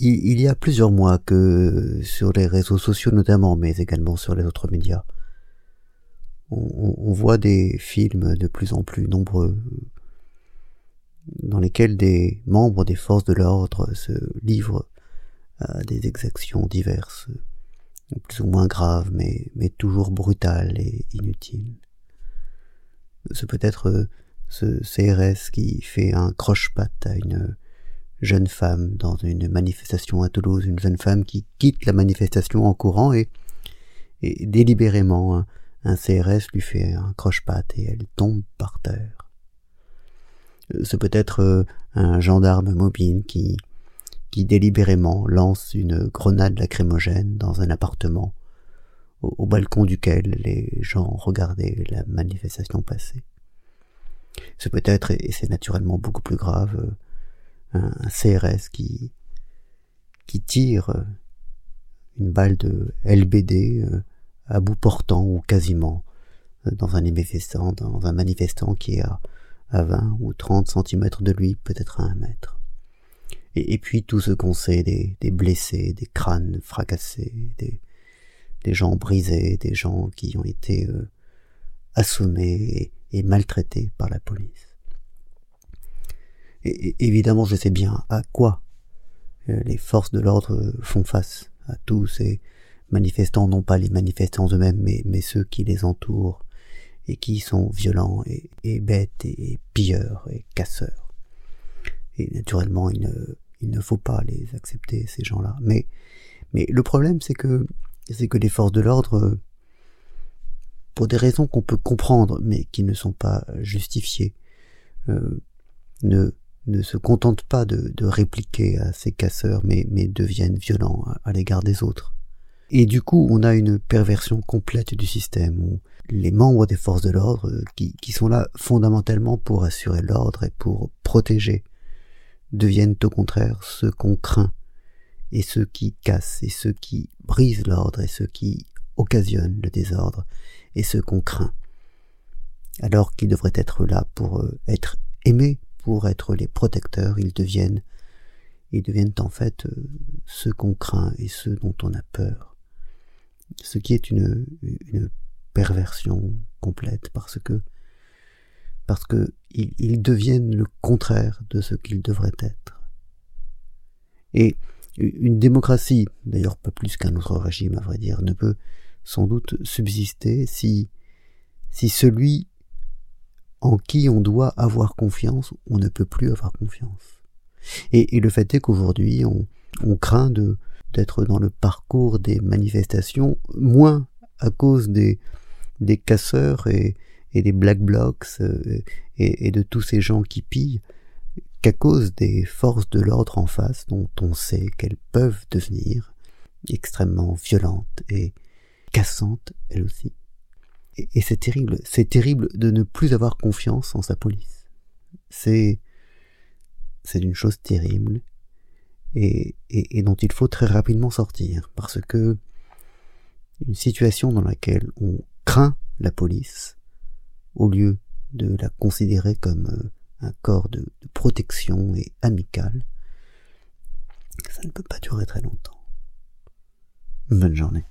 il, y a plusieurs mois que sur les réseaux sociaux notamment, mais également sur les autres médias, on, voit des films de plus en plus nombreux dans lesquels des membres des forces de l'ordre se livrent à des exactions diverses, plus ou moins graves, mais, mais toujours brutales et inutiles. Ce peut être ce CRS qui fait un croche-patte à une jeune femme dans une manifestation à Toulouse, une jeune femme qui quitte la manifestation en courant et, délibérément un, CRS lui fait un croche-patte et elle tombe par terre. Euh, ce peut être euh, un gendarme mobile qui, qui délibérément lance une grenade lacrymogène dans un appartement au, au balcon duquel les gens regardaient la manifestation passer. Ce peut être, et c'est naturellement beaucoup plus grave, euh, un, CRS qui, qui tire euh, une balle de LBD euh, à bout portant ou quasiment euh, dans un manifestant, dans un manifestant qui est à, à 20 ou 30 centimètres de lui, peut-être à un mètre. Et, puis tout ce qu'on sait des, blessés, des crânes fracassés, des gens brisés, des gens qui ont été assommés et maltraités par la police. Et, évidemment, je sais bien à quoi euh, les forces de l'ordre font face à tous ces manifestants, non pas les manifestants eux-mêmes, mais, ceux qui les entourent et qui sont violents et, bêtes et, pilleurs et casseurs. Et naturellement, il ne, faut pas les accepter, ces gens-là. Mais, mais le problème, c'est que, c'est que les forces de l'ordre, pour des raisons qu'on peut comprendre, mais qui ne sont pas justifiées, euh, ne, ne se contentent pas de, répliquer à ces casseurs, mais, mais deviennent violents à, l'égard des autres. Et du coup, on a une perversion complète du système, où les membres des forces de l'ordre, euh, qui, qui sont là fondamentalement pour assurer l'ordre et pour protéger, deviennent au contraire ceux qu'on craint, et ceux qui cassent, et ceux qui brisent l'ordre, et ceux qui occasionnent le désordre, et ceux qu'on craint, alors qu'ils devraient être là pour euh, être aimés pour être les protecteurs, ils deviennent, ils deviennent en fait euh, ceux qu'on craint et ceux dont on a peur. Ce qui est une, une perversion complète parce que parce que ils, deviennent le contraire de ce qu'ils devraient être. Et une démocratie, d'ailleurs pas plus qu'un autre régime à vrai dire, ne peut sans doute subsister si si celui en qui on doit avoir confiance, on ne peut plus avoir confiance. Et, le fait est qu'aujourd'hui, on, craint d'être dans le parcours des manifestations, moins à cause des, casseurs et, des black blocs euh, et, de tous ces gens qui pillent, qu'à cause des forces de l'ordre en face dont on sait qu'elles peuvent devenir extrêmement violentes et cassantes elles aussi et, c'est terrible, c'est terrible de ne plus avoir confiance en sa police. C'est, c'est une chose terrible et, et, dont il faut très rapidement sortir parce que une situation dans laquelle on craint la police au lieu de la considérer comme euh, un corps de, de protection et amical, ça ne peut pas durer très longtemps. Bonne journée.